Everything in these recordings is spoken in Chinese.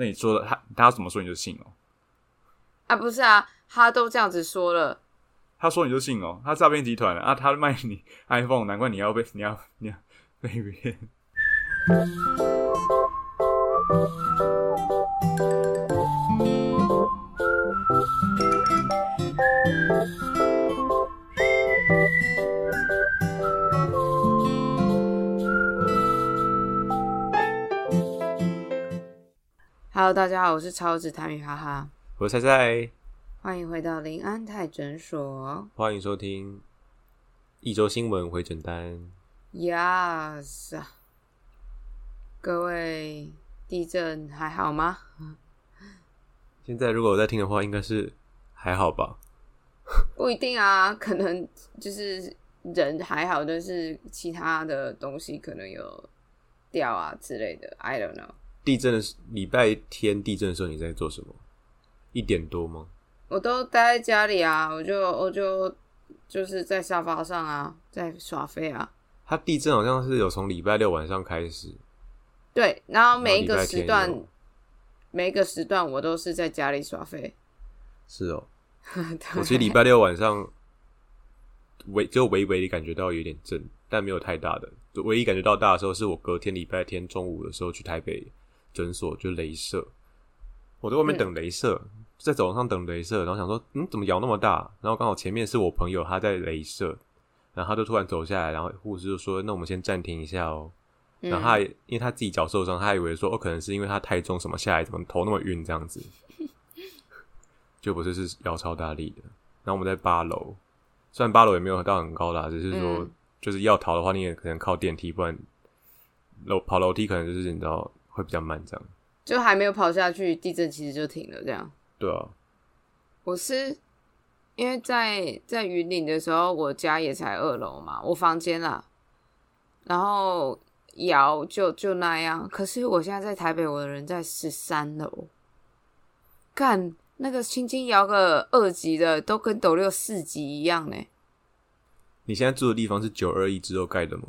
那你说的他他怎么说你就信哦？啊，不是啊，他都这样子说了，他说你就信哦？他诈骗集团啊，他卖你 iPhone，难怪你要被你要你要被骗。Hello，大家好，我是超子谭宇哈哈，我是菜菜，欢迎回到林安泰诊所。欢迎收听一周新闻回诊单。Yes，啊各位地震还好吗？现在如果我在听的话，应该是还好吧？不一定啊，可能就是人还好，但是其他的东西可能有掉啊之类的。I don't know。地震的时礼拜天地震的时候你在做什么？一点多吗？我都待在家里啊，我就我就就是在沙发上啊，在耍飞啊。它地震好像是有从礼拜六晚上开始，对，然后每一个时段，每一个时段我都是在家里耍飞。是哦。对我其实礼拜六晚上微就微微的感觉到有点震，但没有太大的。唯一感觉到大的时候，是我隔天礼拜天中午的时候去台北诊所就镭射，我在外面等镭射，在走廊上等镭射，然后想说，嗯，怎么摇那么大？然后刚好前面是我朋友他在镭射，然后他就突然走下来，然后护士就说，那我们先暂停一下哦。然后他还因为他自己脚受伤，他还以为说哦，可能是因为他太重什么下来，怎么头那么晕这样子，就不是是摇超大力的。然后我们在八楼，虽然八楼也没有到很高啦，只是说、嗯就是要逃的话，你也可能靠电梯，不然楼跑楼梯可能就是你知道会比较慢这样。就还没有跑下去，地震其实就停了。这样，对啊，我是因为在在云岭的时候，我家也才二楼嘛，我房间啦，然后摇就就那样。可是我现在在台北，我的人在十三楼，看那个轻轻摇个二级的，都跟斗六四级一样呢。你现在住的地方是九二一之后盖的吗？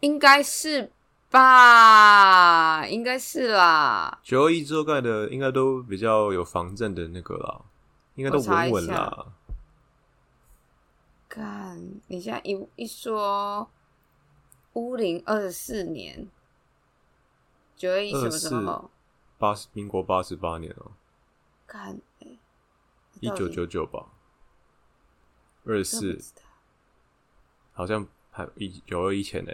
应该是吧，应该是啦。九二一之后盖的应该都比较有防震的那个啦，应该都稳稳下啦。看，你现在一一说，乌林二十四年，九二一什么时候？八十民国八十八年哦、看，哎一九九九吧，二十四好像还一九二一前呢，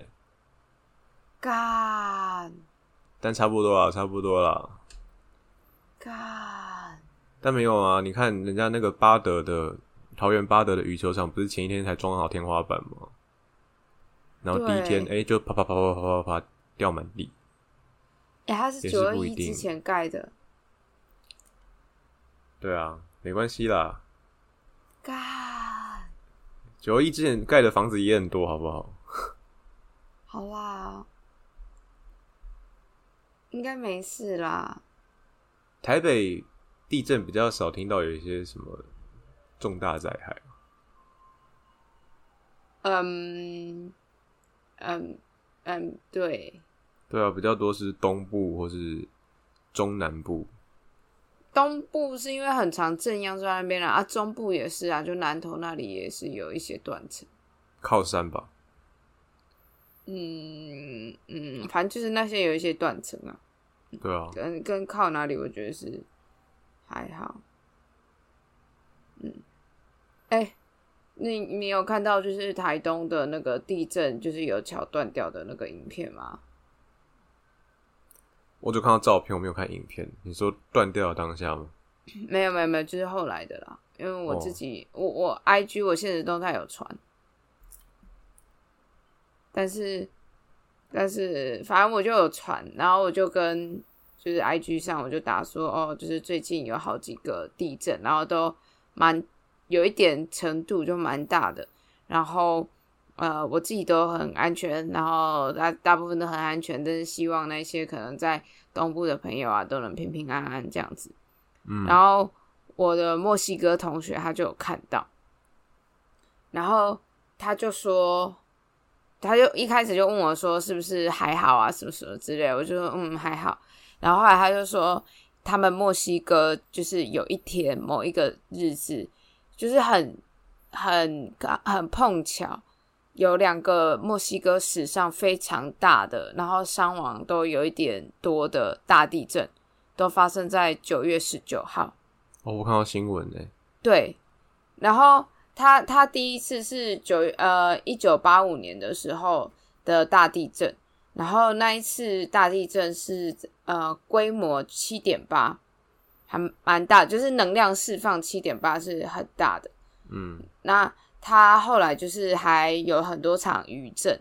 干但差不多了，差不多了。干，但没有啊，你看人家那个巴德的桃园巴德的羽球场，不是前一天才装好天花板吗？然后第一天哎、就啪啪啪啪啪啪啪掉满地，哎、他是九二一之前盖的，对啊，没关系啦。干，九二一之前盖的房子也很多，好不好？好啦，应该没事啦。台北地震比较少听到有一些什么重大灾害。嗯嗯嗯，对，对啊，比较多是东部或是中南部。东部是因为很长正央在那边啦，啊，中部也是啊，就南投那里也是有一些断层。靠山吧，嗯嗯，反正就是那些有一些断层啊，对啊，跟跟靠哪里，我觉得是还好。嗯，哎、你你有看到就是台东的那个地震，就是有桥断掉的那个影片吗？我就看到照片，我没有看影片。你说断掉的当下吗？没有没有没有，就是后来的啦。因为我哦自己，我我 I G 我现实动态有传，但是但是反正我就有传，然后我就跟就是 I G 上我就打说哦，就是最近有好几个地震，然后都蛮有一点程度就蛮大的，然后呃我自己都很安全，然后大大部分都很安全，但是希望那些可能在东部的朋友啊都能平平安安这样子。嗯，然后我的墨西哥同学他就有看到，然后他就说，他就一开始就问我说是不是还好啊，什么什么之类，我就说嗯还好，然后后来他就说，他们墨西哥就是有一天某一个日子，就是很很很碰巧，有两个墨西哥史上非常大的，然后伤亡都有一点多的大地震，都发生在九月十九号。哦，我看到新闻呢。对，然后他他第一次是九呃一九八五年的时候的大地震。然后那一次大地震是呃规模七点八，还蛮大，就是能量释放七点八是很大的。嗯，那他后来就是还有很多场余震，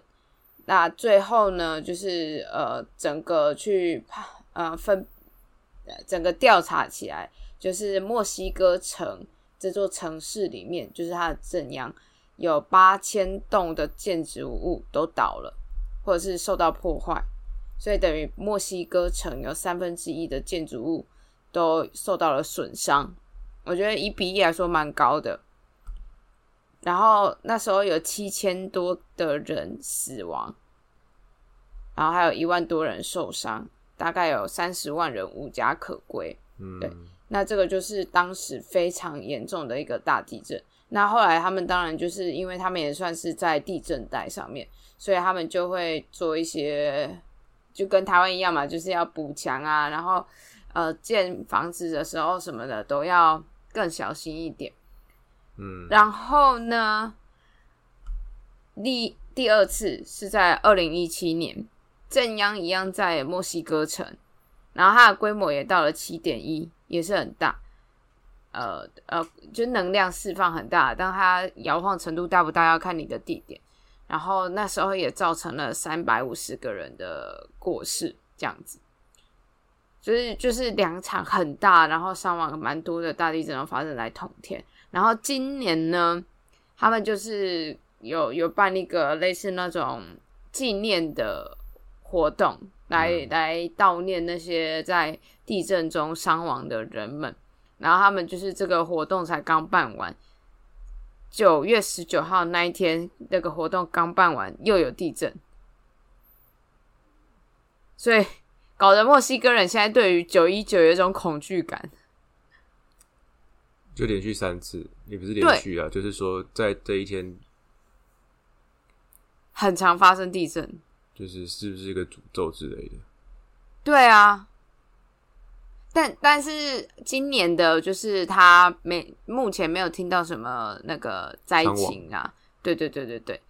那最后呢就是呃整个去呃分整个调查起来，就是墨西哥城这座城市里面，就是它的正央有八千栋的建筑物都倒了。或者是受到破坏，所以等于墨西哥城有三分之一的建筑物都受到了损伤。我觉得以比例来说蛮高的。然后那时候有七千多的人死亡，然后还有一万多人受伤，大概有三十万人无家可归。嗯，对，那这个就是当时非常严重的一个大地震。那后来他们当然就是因为他们也算是在地震带上面。所以他们就会做一些，就跟台湾一样嘛，就是要补墙啊，然后呃建房子的时候什么的都要更小心一点。嗯，然后呢，第第二次是在二零一七年，正央一样在墨西哥城，然后它的规模也到了七点一，也是很大。呃呃，就能量释放很大，但它摇晃程度大不大要看你的地点。然后那时候也造成了三百五十个人的过世，这样子，就是就是两场很大，然后伤亡蛮多的大地震都发生在同天。然后今年呢，他们就是有有办一个类似那种纪念的活动，来来悼念那些在地震中伤亡的人们。然后他们就是这个活动才刚办完。九月十九号那一天，那个活动刚办完，又有地震，所以搞得墨西哥人现在对于九一九有一种恐惧感。就连续三次，也不是连续啊，就是说在这一天很常发生地震，就是是不是一个诅咒之类的？对啊。但但是今年的，就是他没目前没有听到什么那个灾情啊，对对对对对，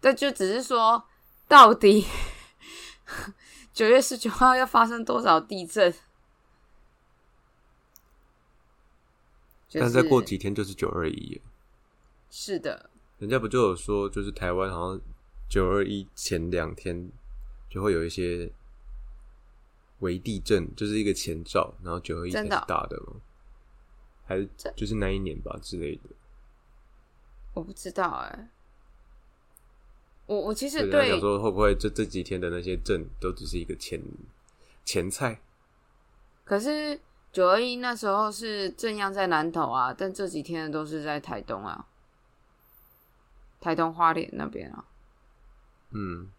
这就只是说到底 九月十九号要发生多少地震？但再过几天就是九二一，是的，人家不就有说，就是台湾好像九二一前两天就会有一些。为地震就是一个前兆，然后九二一才是大的吗？还是就是那一年吧之类的？我不知道哎。我我其实对想说，会不会这这几天的那些震都只是一个前前菜？可是九二一那时候是正央在南投啊，但这几天都是在台东啊，台东花莲那边啊。嗯。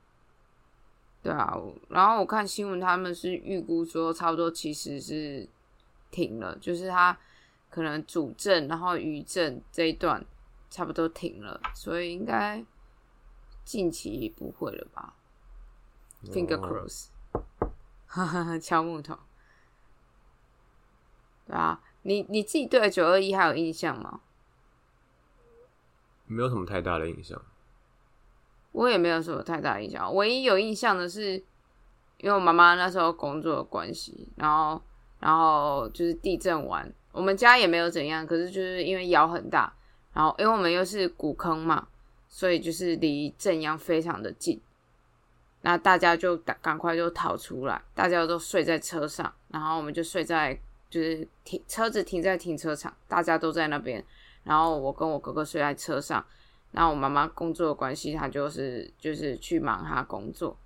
对啊，然后我看新闻，他们是预估说差不多其实是停了，就是它可能主震，然后余震这一段差不多停了，所以应该近期不会了吧？Finger cross，哈哈，敲木头。对啊，你你自己对九二一还有印象吗？没有什么太大的印象。我也没有什么太大印象，唯一有印象的是，因为我妈妈那时候工作的关系，然后，然后就是地震完，我们家也没有怎样，可是就是因为摇很大，然后因为我们又是古坑嘛，所以就是离震央非常的近，那大家就赶赶快就逃出来，大家都睡在车上，然后我们就睡在就是停车子停在停车场，大家都在那边，然后我跟我哥哥睡在车上。那我妈妈工作的关系，她就是就是去忙她工作，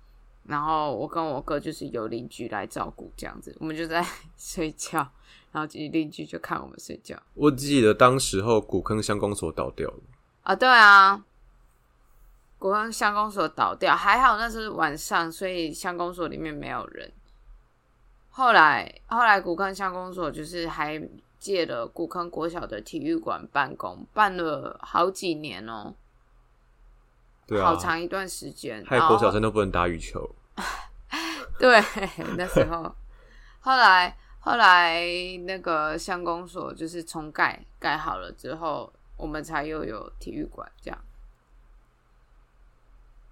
然后我跟我哥就是由邻居来照顾这样子，我们就在 睡觉，然后邻居就看我们睡觉。我记得当时候古坑乡公所倒掉了啊，对啊，古坑乡公所倒掉，还好那是晚上，所以乡公所里面没有人。后来后来古坑乡公所就是还借了古坑国小的体育馆办公，办了好几年哦、对啊好，长一段时间。害然后国小生都不能打羽球。对，那时候，后来后来那个乡公所就是重盖盖好了之后，我们才又有体育馆这样。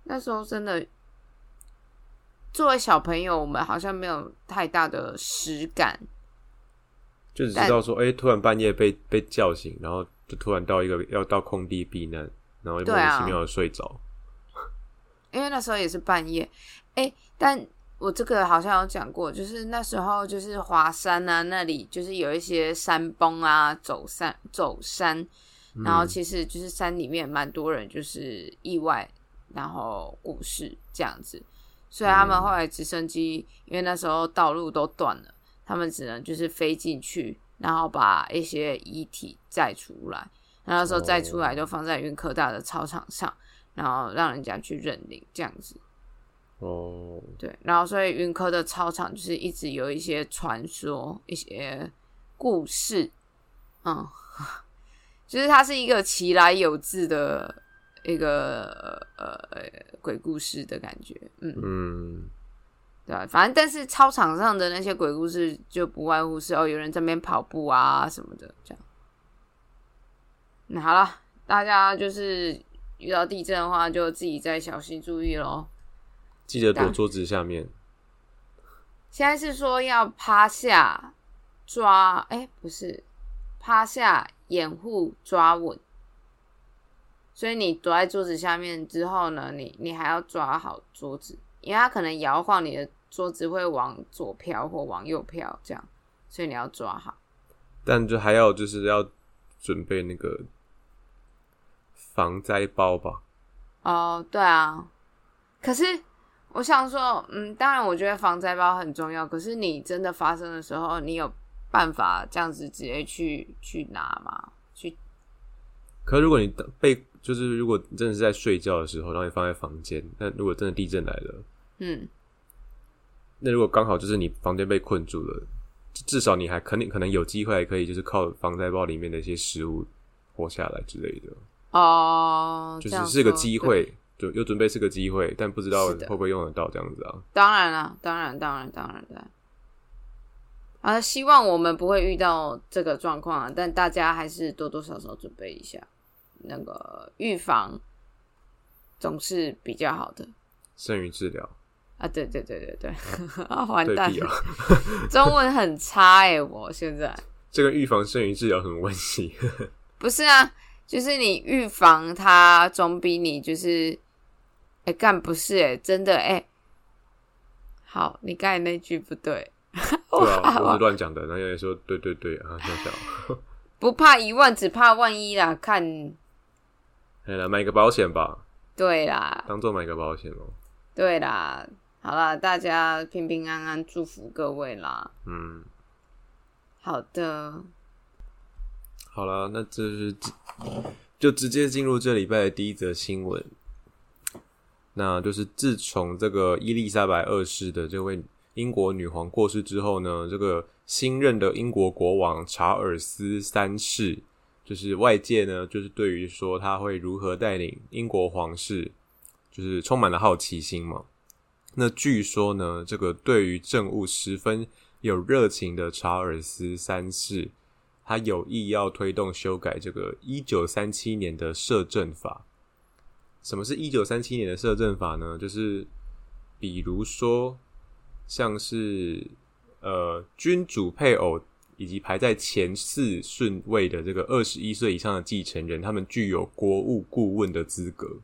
那时候真的，作为小朋友，我们好像没有太大的实感。就只知道说，哎、突然半夜被被叫醒，然后就突然到一个要到空地避难，然后莫名其妙的睡着。因为那时候也是半夜，哎、但我这个好像有讲过，就是那时候就是华山啊，那里就是有一些山崩啊，走山走山，然后其实就是山里面蛮多人就是意外，然后过世这样子，所以他们后来直升机，因为那时候道路都断了，他们只能就是飞进去，然后把一些遗体载出来，然后那时候载出来就放在云科大的操场上。然后让人家去认领这样子，哦，对，然后所以云科的操场就是一直有一些传说、一些故事，嗯，就是它是一个奇来有自的一个呃鬼故事的感觉，嗯，嗯，对啊，反正但是操场上的那些鬼故事就不外乎是哦，有人在那边跑步啊什么的这样。那好了，大家就是遇到地震的话，就自己再小心注意喽。记得躲桌子下面。现在是说要趴下抓，哎、不是趴下掩护抓稳。所以你躲在桌子下面之后呢，你你还要抓好桌子，因为它可能摇晃你的桌子会往左飘或往右飘，这样，所以你要抓好。但就还要就是要准备那个防灾包吧。哦，对啊，可是我想说，嗯，当然我觉得防灾包很重要，可是你真的发生的时候，你有办法这样子直接去去拿吗？去可如果你被就是如果你真的是在睡觉的时候，然后你放在房间，那如果真的地震来了，嗯，那如果刚好就是你房间被困住了，至少你还肯定可能有机会可以就是靠防灾包里面的一些食物活下来之类的，哦，就是是个机会，就有准备是个机会，但不知道会不会用得到这样子啊。当然了，当然，当然，当然。的。啊，希望我们不会遇到这个状况啊，但大家还是多多少少准备一下，那个预防总是比较好的。胜于治疗，啊。对对对对对，啊，完蛋 中文很差哎、我现在这个预防胜于治疗有什么关系？不是啊，就是你预防它，总比你就是，哎、干不是哎、真的哎、好，你刚才那句不对，对啊，我是乱讲的。然后有人说对对对啊，笑笑。不怕一万，只怕万一啦。看，哎来买个保险吧，对啦，当做买个保险哦。对啦，好啦，大家平平安安，祝福各位啦。嗯，好的，好了，那这是就直接进入这礼拜的第一则新闻。那就是自从这个伊丽莎白二世的这位英国女皇过世之后呢，这个新任的英国国王查尔斯三世，就是外界呢，就是对于说他会如何带领英国皇室，就是充满了好奇心嘛。那据说呢，这个对于政务十分有热情的查尔斯三世，他有意要推动修改这个一九三七年的摄政法。什么是一九三七年的摄政法呢？就是比如说，像是呃君主配偶以及排在前四顺位的这个二十一岁以上的继承人，他们具有国务顾问的资格，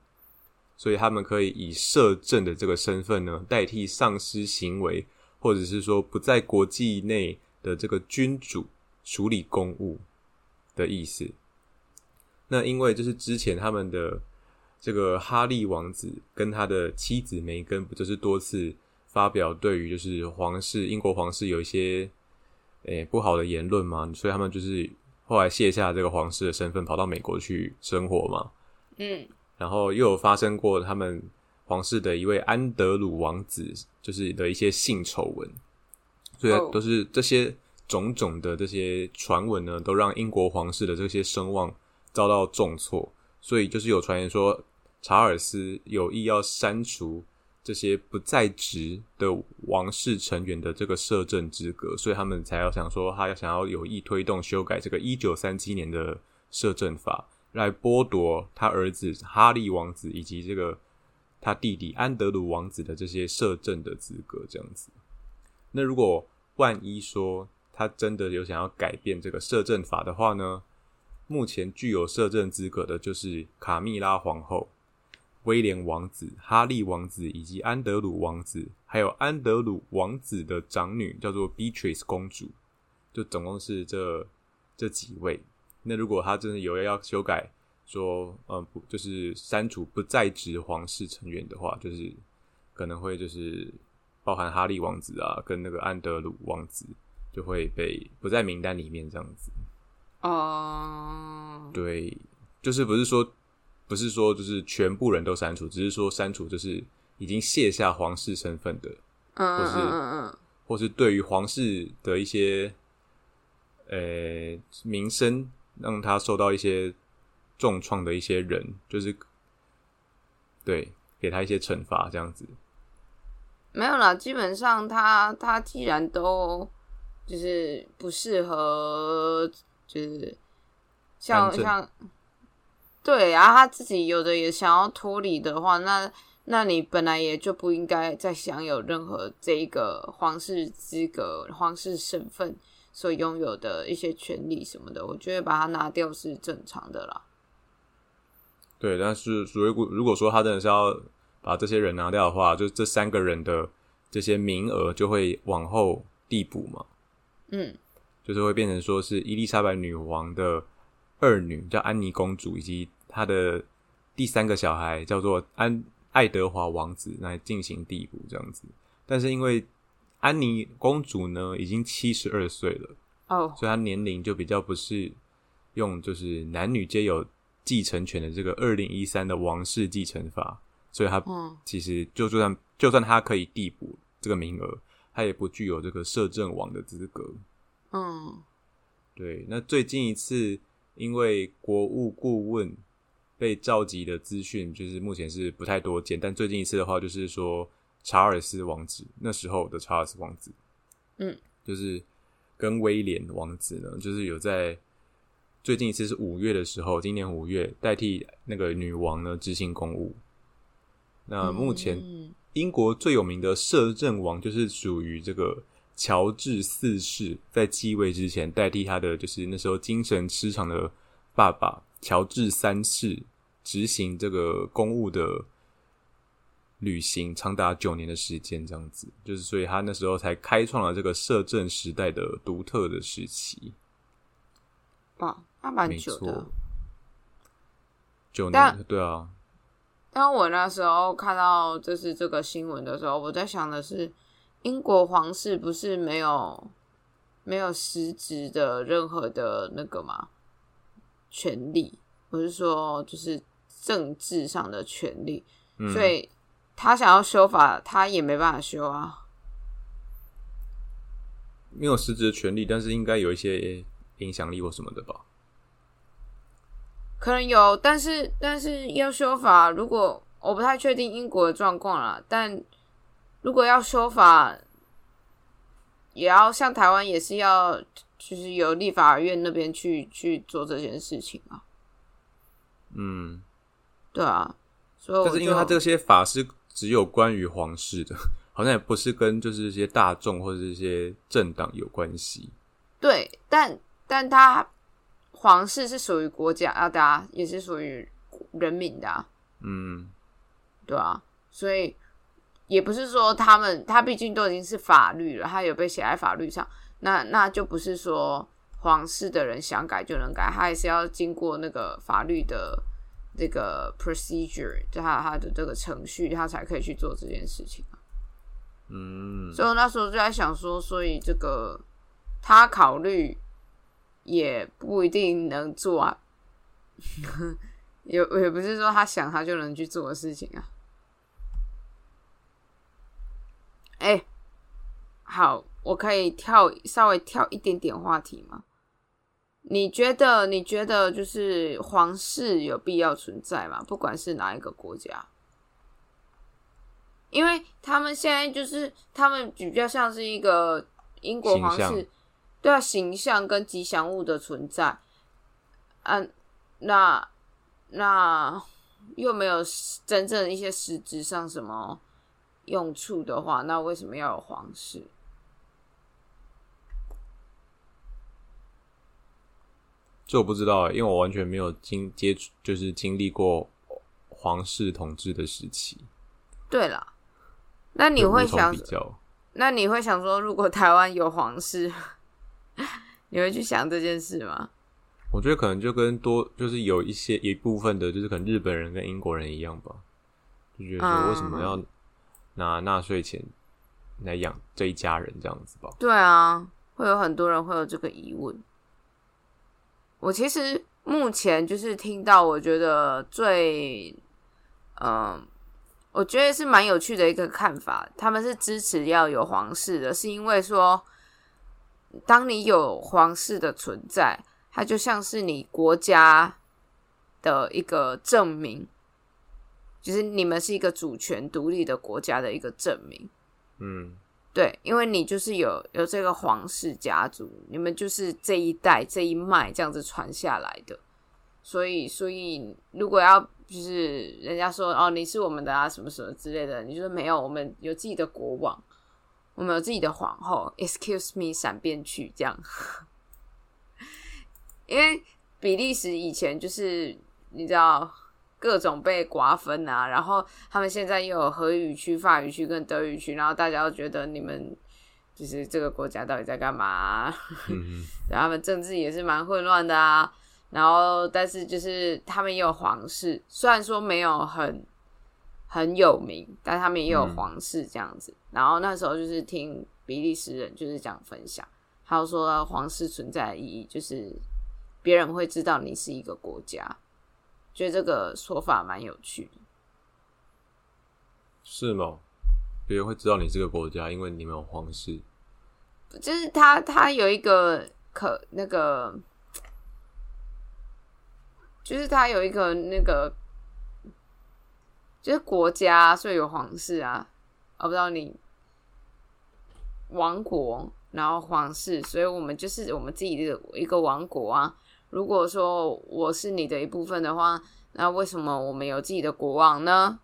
所以他们可以以摄政的这个身份呢，代替丧失行为，或者是说不在国际内的这个君主处理公务的意思。那因为就是之前他们的这个哈利王子跟他的妻子梅根，不就是多次发表对于就是皇室英国皇室有一些诶、不好的言论嘛，所以他们就是后来卸下这个皇室的身份，跑到美国去生活嘛。嗯然后又有发生过他们皇室的一位安德鲁王子，就是的一些性丑闻，所以哦都是这些种种的这些传闻呢，都让英国皇室的这些声望遭到重挫。所以就是有传言说，查尔斯有意要删除这些不在职的王室成员的这个摄政资格，所以他们才要想说，他要想要有意推动修改这个一九三七年的摄政法，来剥夺他儿子哈利王子以及这个他弟弟安德鲁王子的这些摄政的资格，这样子。那如果万一说他真的有想要改变这个摄政法的话呢？目前具有摄政资格的就是卡蜜拉皇后、威廉王子、哈利王子以及安德鲁王子，还有安德鲁王子的长女叫做 Beatrice 公主，就总共是这这几位。那如果他真的有要修改，说嗯不，就是删除不在职皇室成员的话，就是可能会就是包含哈利王子啊，跟那个安德鲁王子就会被不在名单里面这样子。哦，对，就是不是说不是说就是全部人都删除，只是说删除就是已经卸下皇室身份的，嗯嗯或是嗯嗯或是对于皇室的一些呃名声让他受到一些重创的一些人，就是对给他一些惩罚这样子。没有啦，基本上他他既然都就是不适合，就是像像对啊，他自己有的也想要脱离的话，那那你本来也就不应该再享有任何这一个皇室资格、皇室身份所拥有的一些权利什么的，我觉得把它拿掉是正常的啦。对，但是如果如果说他真的是要把这些人拿掉的话，就这三个人的这些名额就会往后递补嘛，嗯就是会变成说是伊丽莎白女王的二女叫安妮公主，以及她的第三个小孩叫做安爱德华王子来进行递补这样子。但是因为安妮公主呢已经七十二岁了，哦。所以她年龄就比较不是用就是男女皆有继承权的这个二零一三的王室继承法，所以她嗯。其实就就算就算她可以递补这个名额，她也不具有这个摄政王的资格。嗯。对，那最近一次因为国务顾问被召集的资讯，就是目前是不太多见，但最近一次的话，就是说查尔斯王子那时候的查尔斯王子，嗯，就是跟威廉王子呢，就是有在最近一次是五月的时候，今年五月代替那个女王呢执行公务。那目前嗯。英国最有名的摄政王就是属于这个乔治四世，在继位之前代替他的就是那时候精神失常的爸爸乔治三世执行这个公务的旅行，长达九年的时间，这样子，就是所以他那时候才开创了这个摄政时代的独特的时期。哇，那蛮久的。，九年，对啊，当我那时候看到就是这个新闻的时候，我在想的是，英国皇室不是没有没有实质的任何的那个嘛权利，我是说就是政治上的权利，嗯，所以他想要修法，他也没办法修啊。没有实质的权利，但是应该有一些影响力或什么的吧。可能有，但是但是要修法，如果我不太确定英国的状况啦，但如果要修法，也要像台湾也是要，就是由立法院那边去去做这件事情啊，嗯，对啊，所以我但是因为他这些法是只有关于皇室的，好像也不是跟就是一些大众或者是一些政党有关系。对，但但他皇室是属于国家啊大家，也是属于人民的啊，嗯，对啊，所以也不是说他们，他毕竟都已经是法律了，他有被写在法律上，那那就不是说皇室的人想改就能改，他还是要经过那个法律的这个 procedure，就他他的这个程序，他才可以去做这件事情啊。嗯，所以我那时候就在想说，所以这个他考虑也不一定能做啊，也也不是说他想他就能去做的事情啊。哎、好，我可以跳稍微跳一点点话题吗？你觉得？你觉得就是皇室有必要存在吗？不管是哪一个国家，因为他们现在就是他们比较像是一个英国皇室，对啊，形象跟吉祥物的存在，嗯、那那又没有真正一些实质上什么用处的话，那为什么要有皇室？这我不知道欸，因为我完全没有经接触，就是经历过皇室统治的时期。对了，那你会想？那你会想说，如果台湾有皇室，你会去想这件事吗？我觉得可能就跟多就是有一些一部分的，就是可能日本人跟英国人一样吧，就觉得说为什么要拿纳税钱来养这一家人这样子吧？对啊，会有很多人会有这个疑问。我其实目前就是听到，我觉得最，嗯、我觉得是蛮有趣的一个看法。他们是支持要有皇室的，是因为说，当你有皇室的存在，它就像是你国家的一个证明，就是你们是一个主权独立的国家的一个证明。嗯，对，因为你就是有有这个皇室家族，你们就是这一代这一脉这样子传下来的，所以所以如果要就是人家说哦你是我们的啊什么什么之类的，你就说没有，我们有自己的国王，我们有自己的皇后，excuse me，闪边去这样，因为比利时以前就是你知道。各种被瓜分啊，然后他们现在又有荷语区、法语区跟德语区，然后大家都觉得你们就是这个国家到底在干嘛啊、嗯对 他们政治也是蛮混乱的啊。然后，但是就是他们也有皇室，虽然说没有很很有名，但他们也有嗯皇室这样子。然后那时候就是听比利时人就是这样分享，还有说皇室存在的意义就是别人会知道你是一个国家，觉得这个说法蛮有趣的。是吗？别人会知道你这个国家，因为你们有皇室。就是他他有一个可那个，就是他有一个那个，就是国家，所以有皇室啊。我不知道你王国，然后皇室，所以我们就是我们自己的一个王国啊。如果说我是你的一部分的话，那为什么我们有自己的国王呢？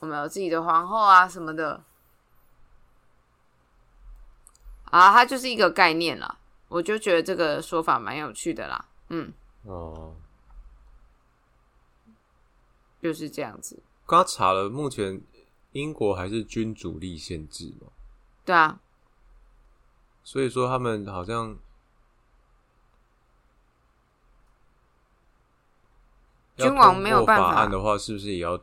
我们有自己的皇后啊什么的。啊，它就是一个概念啦，我就觉得这个说法蛮有趣的啦，嗯，哦，就是这样子，刚刚查了，目前英国还是君主立宪制嘛，对啊，所以说他们好像君王没有办法的话，是不是也要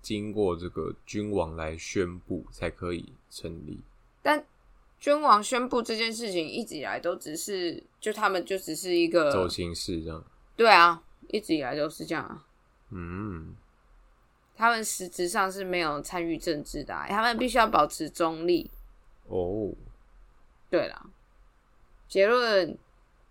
经过这个君王来宣布才可以成立？但君王宣布这件事情一直以来都只是，就他们就只是一个走，形式这样？对啊，一直以来都是这样啊，嗯，他们实质上是没有参与政治的、啊，他们必须要保持中立，哦，对了，结论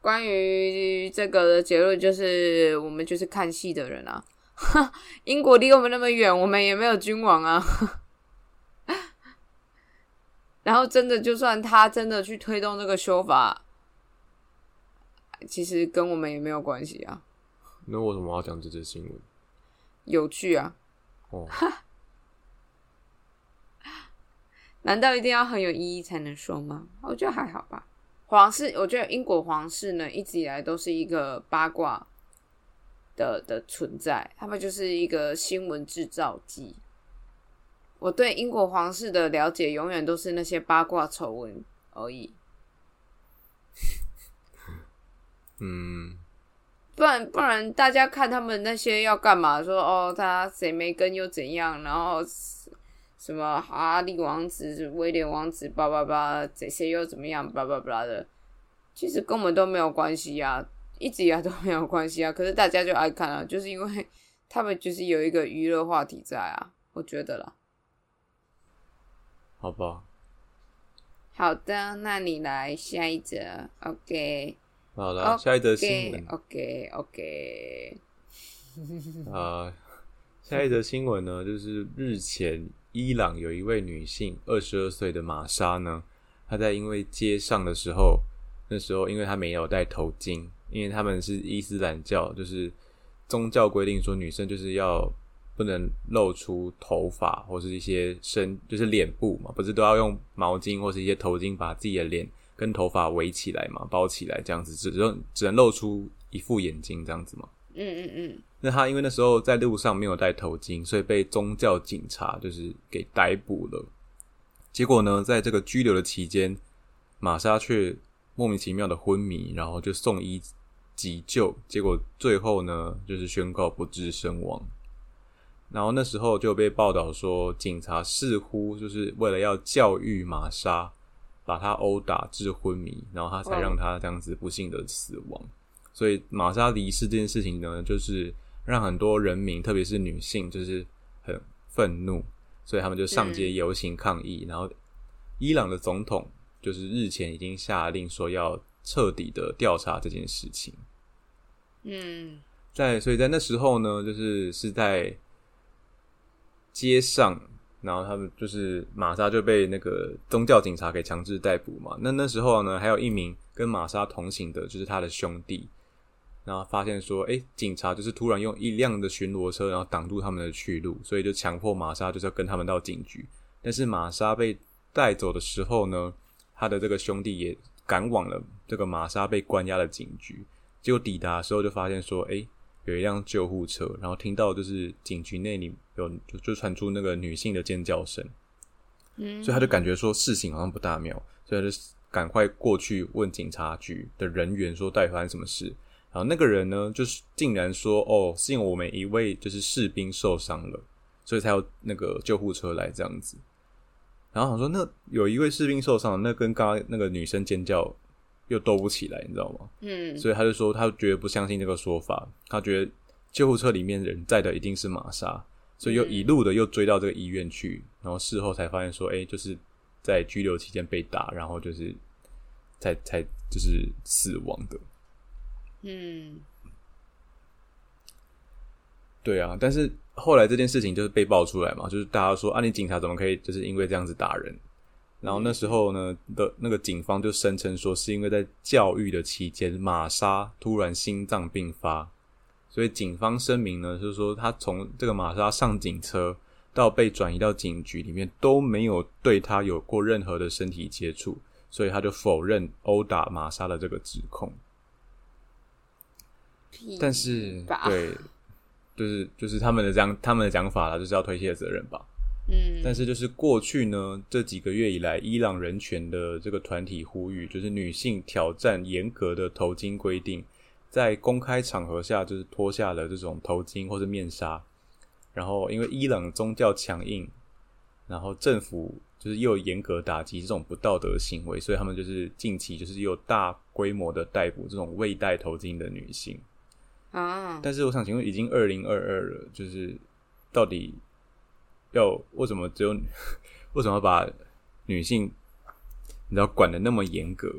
关于这个的结论就是，我们就是看戏的人啊。英国离我们那么远，我们也没有君王啊。然后真的，就算他真的去推动这个修法，其实跟我们也没有关系啊。那为什么要讲这则新闻？有趣啊？哦，难道一定要很有意义才能说吗？我觉得还好吧。皇室，我觉得英国皇室呢，一直以来都是一个八卦的的存在，他们就是一个新闻制造机。我对英国皇室的了解，永远都是那些八卦丑闻而已。嗯，不然不然，大家看他们那些要干嘛？说哦，他谁没跟又怎样？然后什么哈利王子、威廉王子，叭叭叭，谁谁又怎么样？叭叭叭的，其实根本都没有关系呀、一直以来都没有关系啊。可是大家就爱看啊，就是因为 他们就是有一个娱乐话题在啊，我觉得啦。好吧，好的，那你来下一则，OK。好了，下一则新闻 OK OK，啊，下一则新闻呢，就是日前伊朗有一位女性，二十二岁的玛莎呢，她在因为街上的时候，那时候因为她没有戴头巾，因为他们是伊斯兰教，就是宗教规定说女生就是要不能露出头发或是一些身，就是脸部嘛，不是都要用毛巾或是一些头巾把自己的脸。跟头发围起来嘛，包起来这样子，只能只能露出一副眼睛这样子嘛。嗯嗯嗯。那他因为那时候在路上没有戴头巾，所以被宗教警察就是给逮捕了。结果呢，在这个拘留的期间，玛莎却莫名其妙的昏迷，然后就送医急救，结果最后呢，就是宣告不治身亡。然后那时候就被报道说，警察似乎就是为了要教育玛莎。把她殴打致昏迷，然后他才让她这样子不幸的死亡。所以玛莎离世这件事情呢，就是让很多人民，特别是女性，就是很愤怒，所以他们就上街游行抗议。然后伊朗的总统就是日前已经下令说要彻底的调查这件事情。嗯，在所以在那时候呢，就是是在街上。然后他们就是玛莎就被那个宗教警察给强制逮捕嘛。那那时候呢，还有一名跟玛莎同行的，就是他的兄弟。然后发现说，哎，警察就是突然用一辆的巡逻车，然后挡住他们的去路，所以就强迫玛莎就是要跟他们到警局。但是玛莎被带走的时候呢，他的这个兄弟也赶往了这个玛莎被关押的警局。结果抵达的时候就发现说，哎。有一辆救护车，然后听到就是警局内里有就就传出那个女性的尖叫声，嗯，所以他就感觉说事情好像不大妙，所以他就赶快过去问警察局的人员说到底发生什么事。然后那个人呢，就是竟然说哦，是因为我们一位就是士兵受伤了，所以才有那个救护车来这样子。然后我说那有一位士兵受伤，那跟刚刚那个女生尖叫。又斗不起来，你知道吗？嗯，所以他就说，他绝对不相信这个说法。他觉得救护车里面人在的一定是玛莎，所以又一路的又追到这个医院去。然后事后才发现说，哎，就是在拘留期间被打，然后就是才才就是死亡的。嗯，对啊。但是后来这件事情就是被爆出来嘛，就是大家说，啊，你警察怎么可以就是因为这样子打人？然后那时候呢的那个警方就声称说，是因为在教育的期间，玛莎突然心脏病发，所以警方声明呢，就是说他从这个玛莎上警车到被转移到警局里面都没有对他有过任何的身体接触，所以他就否认殴打玛莎的这个指控。但是对，就是就是他们的讲他们的讲法啦，就是要推卸责任吧。嗯，但是就是过去呢，这几个月以来，伊朗人权的这个团体呼吁，就是女性挑战严格的头巾规定，在公开场合下就是脱下了这种头巾或者面纱，然后因为伊朗宗教强硬，然后政府就是又严格打击这种不道德行为，所以他们就是近期就是又大规模的逮捕这种未戴头巾的女性啊。但是我想请问，已经二零二二了，就是到底？要为什么只有 为什么把女性你知道管的那么严格？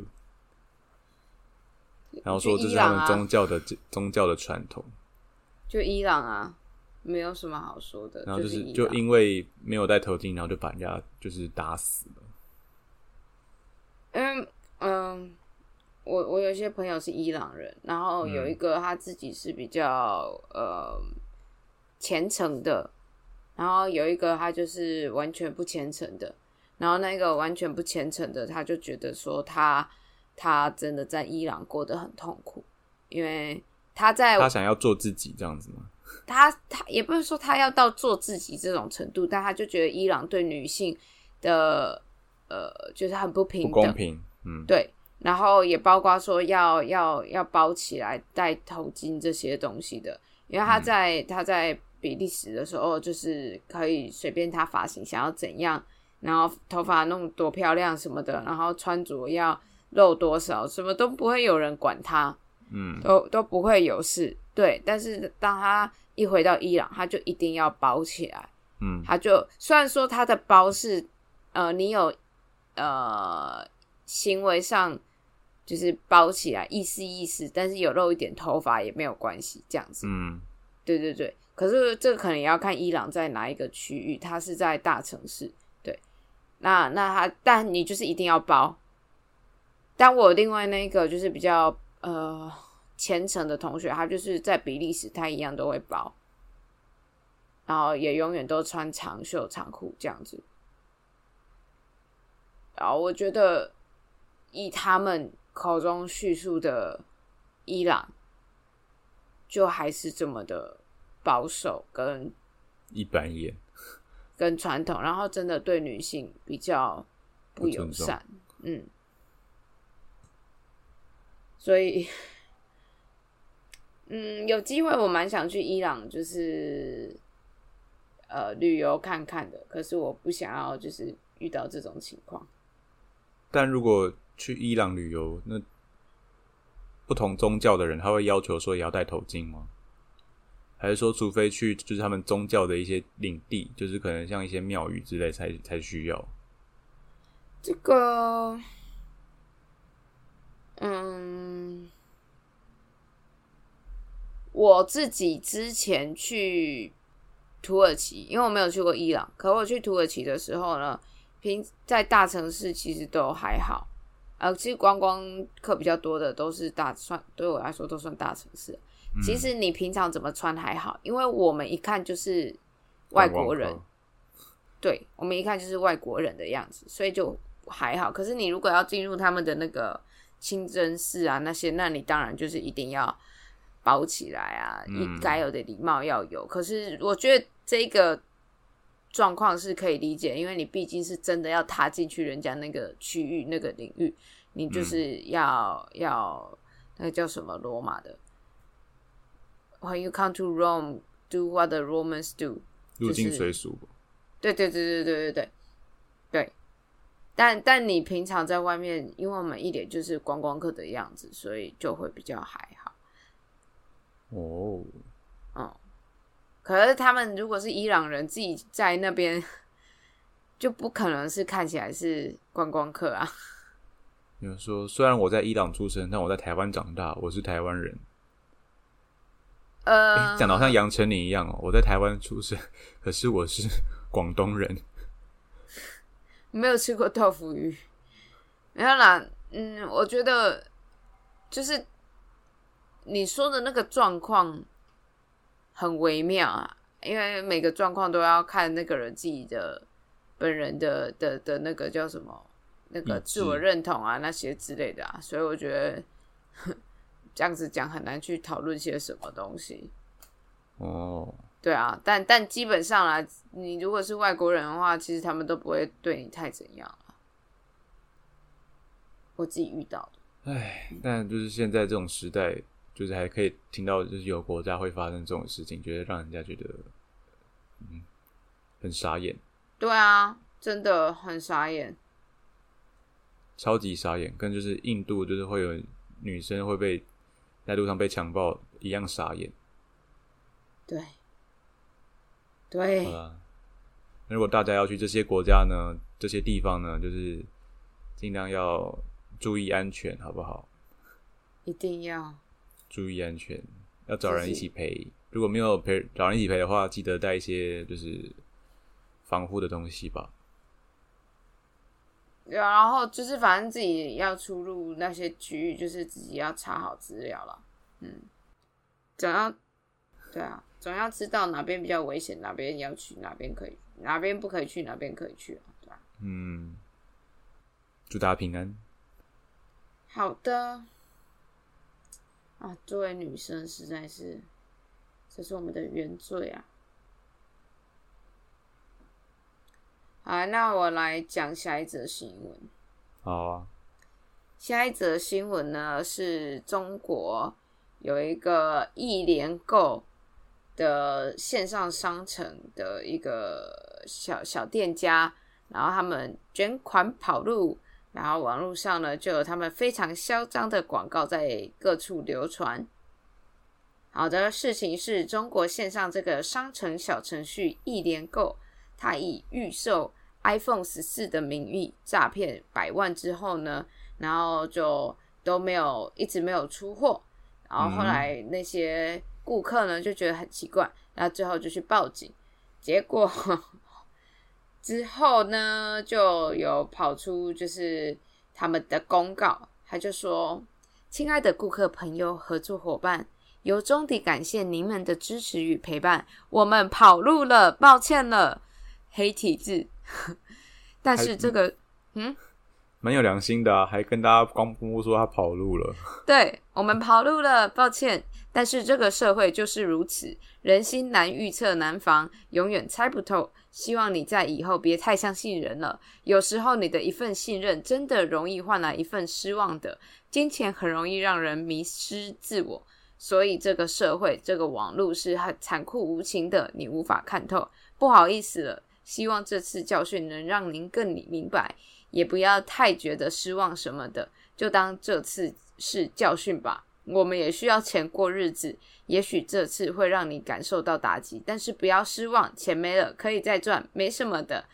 然后说这是他们宗教的宗教的传统。就伊朗啊，没有什么好说的。然后就是就因为没有戴头巾，然后就把人家就是打死了。嗯嗯，我我有一些朋友是伊朗人，然后有一个他自己是比较呃虔诚的。然后有一个他就是完全不虔诚的，然后那个完全不虔诚的，他就觉得说他他真的在伊朗过得很痛苦，因为他在他想要做自己这样子吗？他他也不是说他要到做自己这种程度，但他就觉得伊朗对女性的呃就是很不平不公平，嗯，对，然后也包括说要要要包起来戴头巾这些东西的，因为他在他在。比利时的时候，就是可以随便他发型想要怎样，然后头发弄多漂亮什么的，然后穿着要露多少，什么都不会有人管他，嗯，都都不会有事。对，但是当他一回到伊朗，他就一定要包起来，嗯，他就虽然说他的包是，呃，你有呃行为上就是包起来，意思意思，但是有露一点头发也没有关系，这样子。嗯，对对对，可是这个可能也要看伊朗在哪一个区域，它是在大城市，对，那那它，但你就是一定要包。但我另外那个就是比较呃虔诚的同学，他就是在比利时，他一样都会包，然后也永远都穿长袖长裤这样子。然后我觉得以他们口中叙述的伊朗。就还是这么的保守跟一板一眼，跟传统，然后真的对女性比较不友善，嗯，所以，嗯，有机会我蛮想去伊朗，就是呃旅游看看的，可是我不想要就是遇到这种情况。但如果去伊朗旅游，那。不同宗教的人，他会要求说也要戴头巾吗？还是说，除非去就是他们宗教的一些领地，就是可能像一些庙宇之类，才才需要？这个，嗯，我自己之前去土耳其，因为我没有去过伊朗，可我去土耳其的时候呢，平在大城市其实都还好。呃，其实观光客比较多的都是大算，对我来说都算大城市。其实你平常怎么穿还好，因为我们一看就是外国人，对我们一看就是外国人的样子，所以就还好。可是你如果要进入他们的那个清真寺啊那些，那你当然就是一定要包起来啊，应该有的礼貌要有。可是我觉得这个。状况是可以理解，因为你毕竟是真的要踏进去人家那个区域、那个领域，你就是要要那个叫什么罗马的？When you come to Rome, do what the Romans do，入境随俗。对对对对对对对对。但但你平常在外面，因为我们一点就是观光客的样子，所以就会比较还好。哦。嗯。可是他们如果是伊朗人，自己在那边 就不可能是看起来是观光客啊。有说，虽然我在伊朗出生，但我在台湾长大，我是台湾人。呃，讲的好像杨丞琳一样哦，我在台湾出生，可是我是 广东人。没有吃过豆腐鱼，没有啦。嗯，我觉得就是你说的那个状况。很微妙啊，因为每个状况都要看那个人自己的本人的的的那个叫什么，那个自我认同啊那些之类的啊，所以我觉得 这样子讲很难去讨论些什么东西。哦，对啊，但但基本上啊，你如果是外国人的话，其实他们都不会对你太怎样啊。我自己遇到的，哎，但就是现在这种时代。就是还可以听到，就是有国家会发生这种事情，觉得让人家觉得，嗯，很傻眼。对啊，真的很傻眼，超级傻眼，跟就是印度就是会有女生会被在路上被强暴一样傻眼。对，对。好了，如果大家要去这些国家呢，这些地方呢，就是尽量要注意安全，好不好？一定要。注意安全，要找人一起陪。如果没有陪找人一起陪的话，记得带一些就是防护的东西吧。对啊，然后就是反正自己要出入那些区域，就是自己要查好资料了。嗯，总要对啊，总要知道哪边比较危险，哪边要去，哪边可以，哪边不可以去，哪边可以去啊，对吧？嗯，祝大家平安。好的。啊，作为女生实在是，这是我们的原罪啊！好，那我来讲下一则新闻。好啊。下一则新闻呢，是中国有一个易联购的线上商城的一个小小店家，然后他们卷款跑路。然后网络上呢，就有他们非常嚣张的广告在各处流传。好的，事情是中国线上这个商城小程序易联购，他以预售 iPhone 十四的名义诈骗百万之后呢，然后就都没有一直没有出货，然后后来那些顾客呢就觉得很奇怪，然后最后就去报警，结果 之后呢就有跑出就是他们的公告，他就说：“亲爱的顾客、朋友、合作伙伴。”由衷地感谢您们的支持与陪伴，我们跑路了，抱歉了，黑体字。但是这个，嗯，蛮有良心的啊，还跟大家光公布说他跑路了。对我们跑路了，抱歉。但是这个社会就是如此，人心难预测难防，永远猜不透。希望你在以后别太相信人了，有时候你的一份信任真的容易换来一份失望的。金钱很容易让人迷失自我。所以这个社会，这个网络是很残酷无情的，你无法看透。不好意思了，希望这次教训能让您更明白，也不要太觉得失望什么的，就当这次是教训吧。我们也需要钱过日子，也许这次会让你感受到打击，但是不要失望，钱没了可以再赚，没什么的。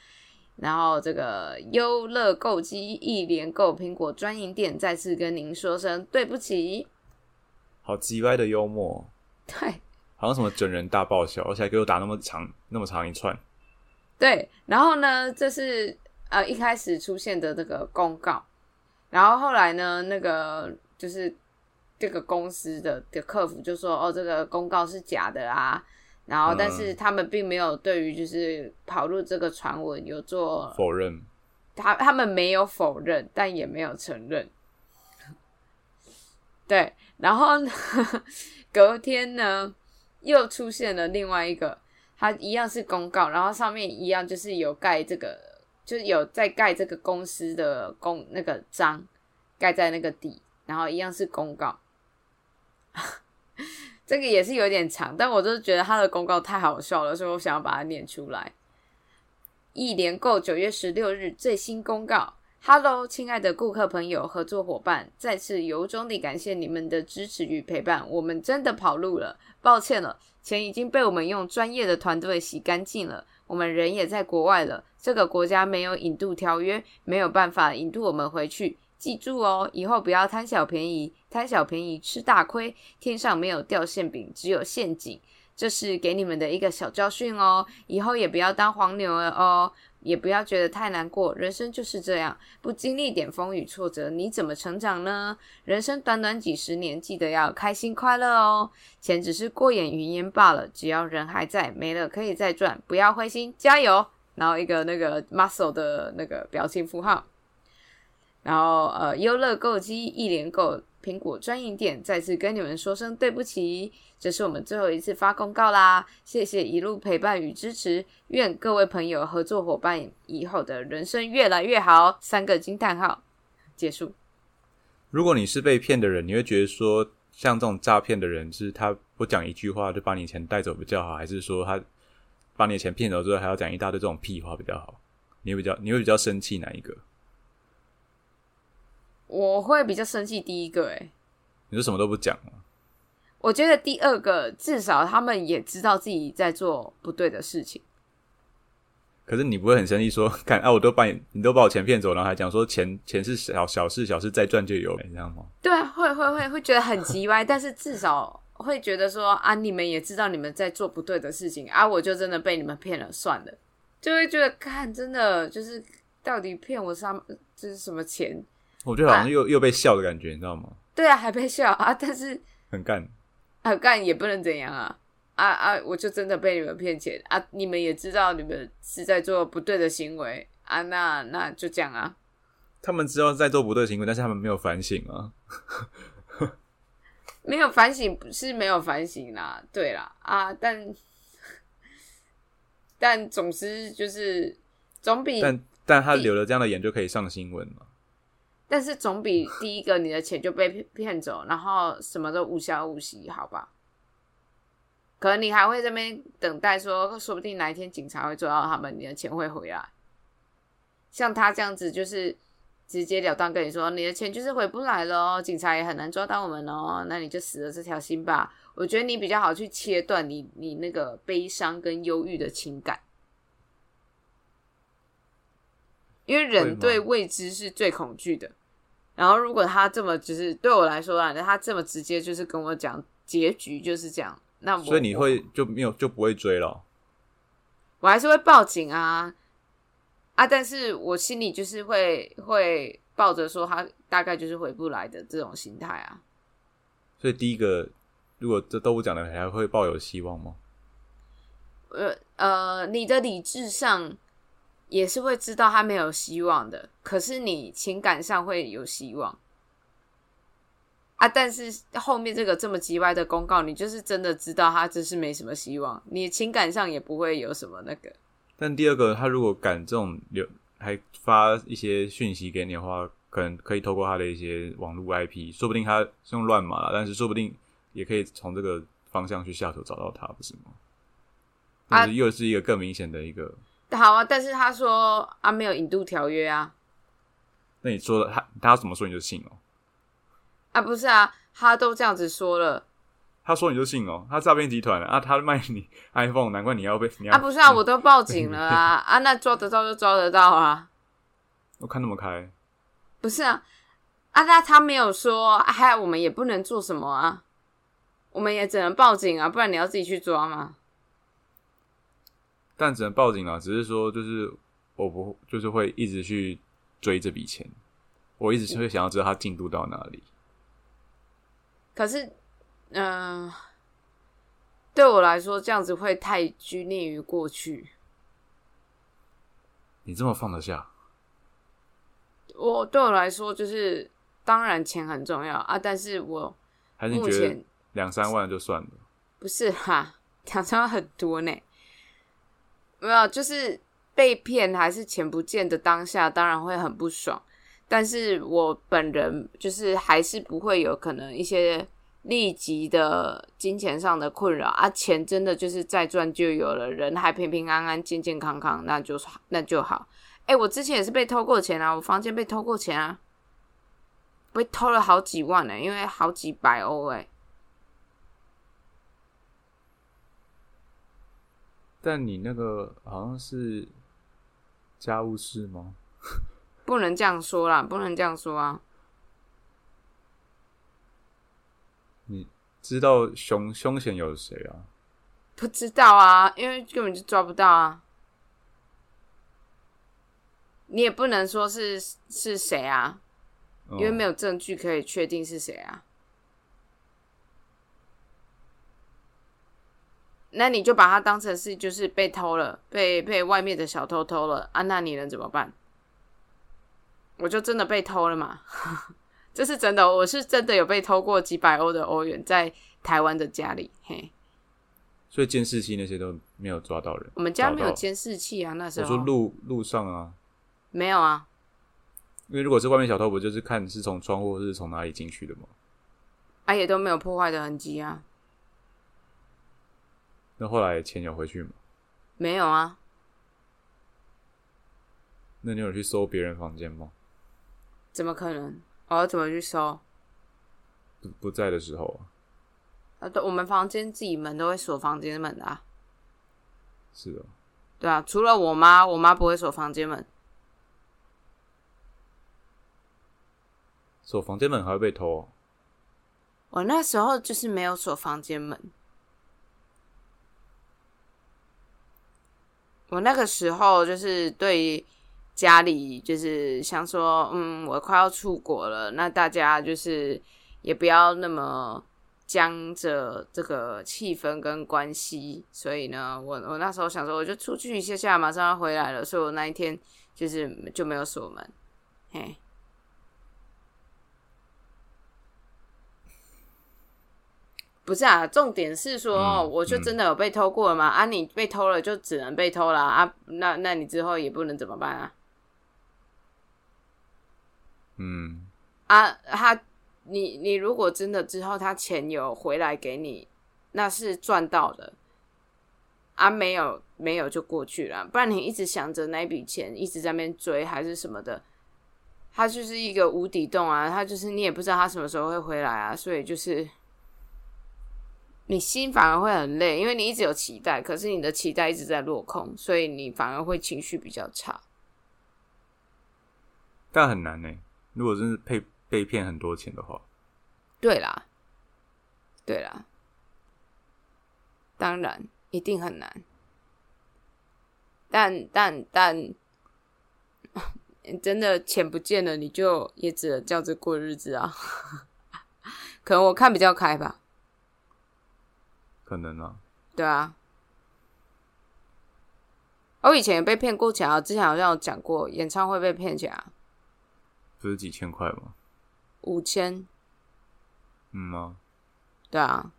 然后这个优乐购机一连购苹果专营店再次跟您说声对不起。好极歪的幽默，对，好像什么整人大爆笑，而且还给我打那么长那么长一串。对，然后呢，这是呃一开始出现的那个公告，然后后来呢，那个就是这个公司的的客服就说，哦，这个公告是假的啊，然后但是他们并没有对于就是跑路这个传闻有做否认，他他们没有否认，但也没有承认，对。然后 隔天呢，又出现了另外一个，它一样是公告，然后上面一样就是有盖这个，就是有在盖这个公司的公那个章，盖在那个底，然后一样是公告。这个也是有点长，但我就是觉得他的公告太好笑了，所以我想要把它念出来。一连购九月十六日最新公告。Hello，亲爱的顾客、朋友、合作伙伴，再次由衷地感谢你们的支持与陪伴。我们真的跑路了，抱歉了，钱已经被我们用专业的团队洗干净了。我们人也在国外了，这个国家没有引渡条约，没有办法引渡我们回去。记住哦，以后不要贪小便宜，贪小便宜吃大亏。天上没有掉馅饼，只有陷阱。这是给你们的一个小教训哦，以后也不要当黄牛了哦。也不要觉得太难过，人生就是这样，不经历点风雨挫折，你怎么成长呢？人生短短几十年，记得要开心快乐哦。钱只是过眼云烟罢了，只要人还在，没了可以再赚，不要灰心，加油！然后一个那个 muscle 的那个表情符号，然后呃，优乐购机一连购。苹果专营店再次跟你们说声对不起，这是我们最后一次发公告啦！谢谢一路陪伴与支持，愿各位朋友、合作伙伴以后的人生越来越好！三个惊叹号，结束。如果你是被骗的人，你会觉得说，像这种诈骗的人，是他不讲一句话就把你钱带走比较好，还是说他把你钱骗走之后还要讲一大堆这种屁话比较好？你会比较你会比较生气哪一个？我会比较生气第一个，哎，你说什么都不讲我觉得第二个至少他们也知道自己在做不对的事情。可是你不会很生气说，看啊，我都把你，你都把我钱骗走，然后还讲说钱钱是小小事，小事再赚就有，这样吗？对啊，会会会会觉得很急歪，但是至少会觉得说啊，你们也知道你们在做不对的事情啊，我就真的被你们骗了，算了，就会觉得看真的就是到底骗我什就是什么钱？我觉得好像又又被笑的感觉，你知道吗？对啊，还被笑啊！但是很干，很干也不能怎样啊！啊啊！我就真的被你们骗钱啊！你们也知道你们是在做不对的行为啊！那那就这样啊！他们知道在做不对行为，但是他们没有反省啊！没有反省不是没有反省啦，对啦啊！但但总之就是总比但但他留了这样的言就可以上新闻嘛？但是总比第一个你的钱就被骗走，然后什么都无消无息，好吧？可能你还会这边等待，说说不定哪一天警察会抓到他们，你的钱会回来。像他这样子，就是直截了当跟你说，你的钱就是回不来了，警察也很难抓到我们哦，那你就死了这条心吧。我觉得你比较好去切断你你那个悲伤跟忧郁的情感。因为人对未知是最恐惧的。然后如果他这么就是对我来说啊，他这么直接就是跟我讲结局就是这样，那我所以你我会就没有就不会追了。我还是会报警啊啊！但是我心里就是会会抱着说他大概就是回不来的这种心态啊。所以第一个，如果这都不讲的，还会抱有希望吗？呃呃，你的理智上也是会知道他没有希望的，可是你情感上会有希望啊。但是后面这个这么叽歪的公告，你就是真的知道他这是没什么希望，你情感上也不会有什么那个。但第二个，他如果敢这种留还发一些讯息给你的话，可能可以透过他的一些网络 IP，说不定他是用乱码啦，但是说不定也可以从这个方向去下手找到他，不是吗？啊但是又是一个更明显的一个。好啊，但是他说啊，没有引渡条约啊，那你说的他他怎么说你就信哦？啊不是啊，他都这样子说了他说你就信哦？他诈骗集团啊，他卖你 iPhone，难怪你要被你要啊不是啊，我都报警了啊 啊，那抓得到就抓得到啊。我看那么开，不是啊，啊，那他没有说，还有我们也不能做什么啊，我们也只能报警啊，不然你要自己去抓嘛。但只能报警了。只是说，就是我不就是会一直去追这笔钱，我一直会想要知道他进度到哪里。可是，嗯、对我来说，这样子会太拘泥于过去。你这么放得下？我对我来说，就是当然钱很重要啊，但是我还是你觉得两三万就算了？不是哈，两三万很多呢。没有，就是被骗还是钱不见的当下，当然会很不爽。但是我本人就是还是不会有可能一些立即的金钱上的困扰啊，钱真的就是再赚就有了，人还平平安安、健健康康，那就那就好。哎、我之前也是被偷过钱啊，我房间被偷过钱啊，被偷了好几万呢、因为好几百欧哎、但你那个好像是家务事吗？不能这样说啦，不能这样说啊。你知道凶凶险有谁啊？不知道啊，因为根本就抓不到啊。你也不能说是是谁啊，因为没有。证据可以确定是谁啊。那你就把它当成是就是被偷了，被被外面的小偷偷了啊？那你能怎么办？我就真的被偷了嘛？这是真的，我是真的有被偷过几百欧的欧元，在台湾的家里。嘿，所以监视器那些都没有抓到人。我们家没有监视器啊，那时我候说路路上啊，没有啊。因为如果是外面小偷，不就是看是从窗户或是从哪里进去的吗？啊，也都没有破坏的痕迹啊，那后来钱有回去吗？没有啊，那你有去搜别人房间吗？怎么可能？我要怎么去搜？不不在的时候啊，啊，对，我们房间自己门都会锁房间门的啊，是的。对啊，除了我妈，我妈不会锁房间门。锁房间门还会被偷哦、我那时候就是没有锁房间门，我那个时候就是对家里就是想说，嗯，我快要出国了，那大家就是也不要那么僵着这个气氛跟关系，所以呢，我我那时候想说，我就出去一下下，马上要回来了，所以我那一天就是就没有锁门，嘿。不是啊，重点是说，嗯我就真的有被偷过了嘛？啊，你被偷了就只能被偷了啊，那那你之后也不能怎么办啊？嗯，啊，他，你你如果真的之后他钱有回来给你，那是赚到的。啊，没有没有就过去了，不然你一直想着那笔钱，一直在那边追还是什么的，它就是一个无底洞啊，它就是你也不知道它什么时候会回来啊，所以就是你心反而会很累，因为你一直有期待，可是你的期待一直在落空，所以你反而会情绪比较差。但很难呢。如果真是被被骗很多钱的话，对啦，对啦，当然一定很难。但但但，真的钱不见了，你就也只能这样子过日子啊。可能我看比较开吧，可能啊。对啊。我以前也被骗过钱啊，之前好像有讲过，演唱会被骗钱啊，不是几千块吗？五千，嗯吗？对啊。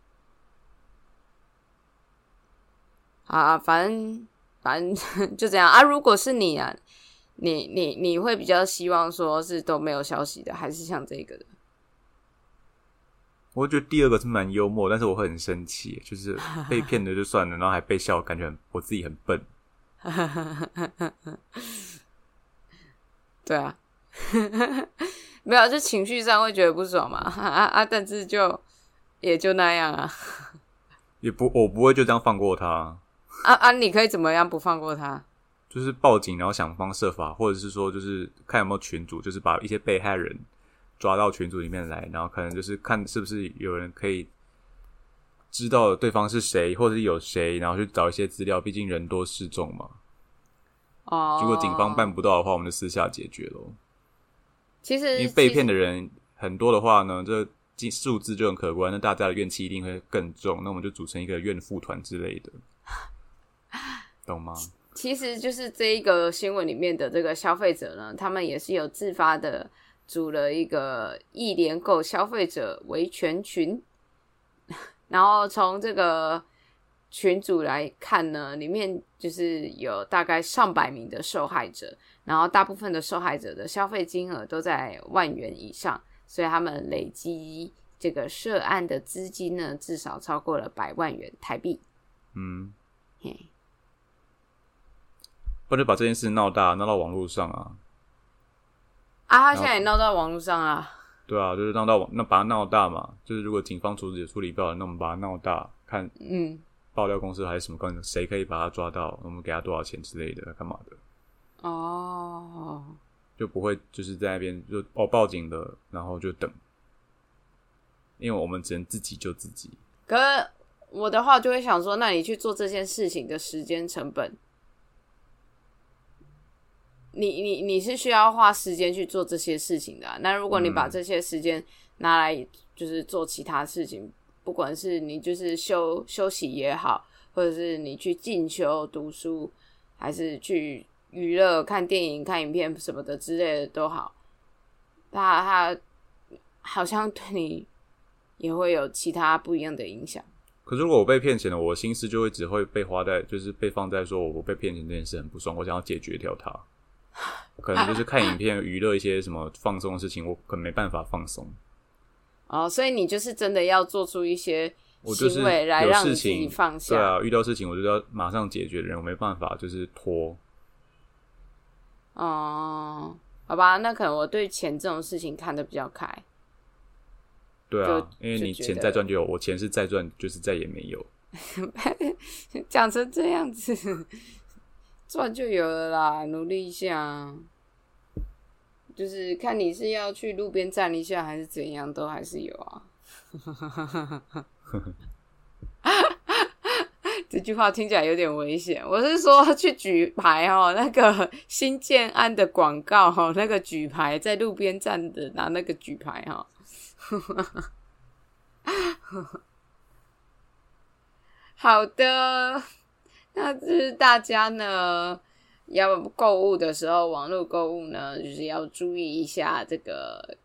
啊，反正反正 就这样啊。如果是你啊，你你你会比较希望说是都没有消息的，还是像这个的？我觉得第二个是蛮幽默，但是我会很生气，就是被骗的就算了，然后还被笑，感觉我自己很笨。对啊，没有，就情绪上会觉得不爽嘛啊啊！但是就也就那样啊，也不我不会就这样放过他啊啊！你可以怎么样不放过他？就是报警，然后想方设法，或者是说，就是看有没有群主，就是把一些被害人抓到群组里面来，然后可能就是看是不是有人可以知道对方是谁，或者是有谁，然后去找一些资料。毕竟人多势众嘛。哦，如果警方办不到的话，我们就私下解决喽。其实，因为被骗的人很多的话呢，这数字就很可观，那大家的怨气一定会更重。那我们就组成一个怨妇团之类的，懂吗？其实就是这一个新闻里面的这个消费者呢，他们也是有自发的组了一个易联购消费者维权群，然后从这个群组来看呢，里面就是有大概上百名的受害者，然后大部分的受害者的消费金额都在万元以上，所以他们累积这个涉案的资金呢，至少超过了百万元台币。嗯，嘿。或者把这件事闹大，闹到网络上啊！啊，他现在也闹到网络上啊！对啊，就是闹到网，那把它闹大嘛。就是如果警方处理处理不了，那我们把它闹大，看嗯，爆料公司还是什么公司，谁可以把他抓到，我们给他多少钱之类的，干嘛的？哦，就不会就是在那边就哦报警了，然后就等，因为我们只能自己救自己。可是我的话就会想说，那你去做这件事情的时间成本？你你你是需要花时间去做这些事情的。那如果你把这些时间拿来就是做其他事情，不管是你就是休休息也好，或者是你去进修读书，还是去娱乐看电影、看影片什么的之类的都好，他他好像对你也会有其他不一样的影响。可是如果我被骗钱了，我心思就会只会被花在就是被放在说我被骗钱这件事很不爽，我想要解决掉它。可能就是看影片娱乐一些什么放松的事情，我可能没办法放松。哦，所以你就是真的要做出一些行为来让自己放下。对啊，遇到事情我就要马上解决的人，我没办法就是拖。哦，好吧，那可能我对钱这种事情看得比较开。对啊，因为你钱再赚就有，我钱是再赚就是再也没有。讲成这样子。赚就有了啦，努力一下，就是看你是要去路边站一下还是怎样，都还是有啊。这句话听起来有点危险。我是说去举牌哦，那个 新建安的广告哈，那个举牌在路边站的拿那个举牌哈。好的。那就是大家呢，要购物的时候，网络购物呢，就是要注意一下这个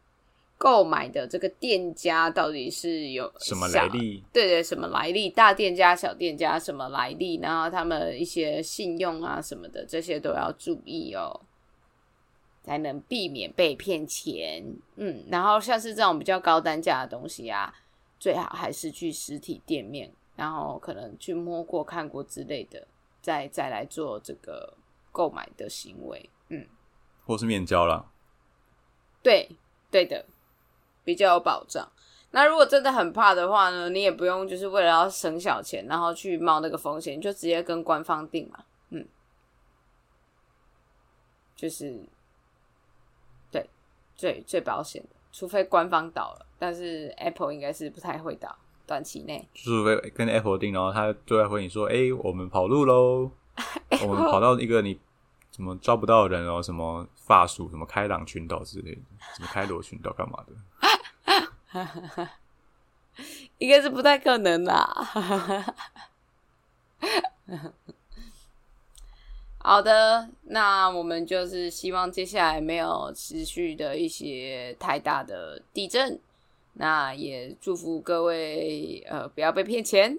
购买的这个店家到底是有什么来历？对对，什么来历？大店家、小店家什么来历？然后他们一些信用啊什么的，这些都要注意哦，才能避免被骗钱。嗯，然后像是这种比较高单价的东西啊，最好还是去实体店面。然后可能去摸过、看过之类的，再再来做这个购买的行为，嗯，或是面交了，对对的，比较有保障。那如果真的很怕的话呢，你也不用就是为了要省小钱，然后去冒那个风险，就直接跟官方订嘛，嗯，就是对，最最保险的，除非官方倒了，但是 Apple 应该是不太会倒，短期内。就是跟 Apple 定，然后他对外回你说：“哎、我们跑路喽，我们跑到一个你怎么抓不到的人哦，什么法属，什么开朗群岛之类的，什么开罗群岛干嘛的？应该是不太可能啦。好的，那我们就是希望接下来没有持续的一些太大的地震，那也祝福各位呃不要被骗钱，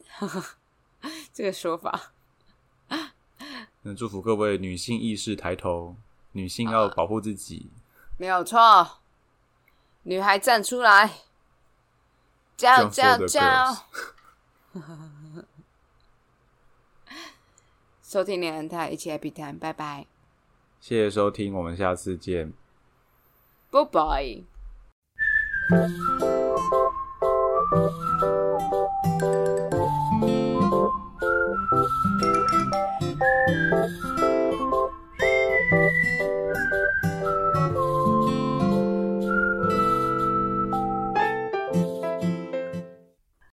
这个说法。那祝福各位女性意识抬头，女性要保护自己。没有错，女孩站出来，加油 Jump 加油加油收听连人台，一起 happy time，拜拜谢谢收听，我们下次见。，bye bye。Thank you.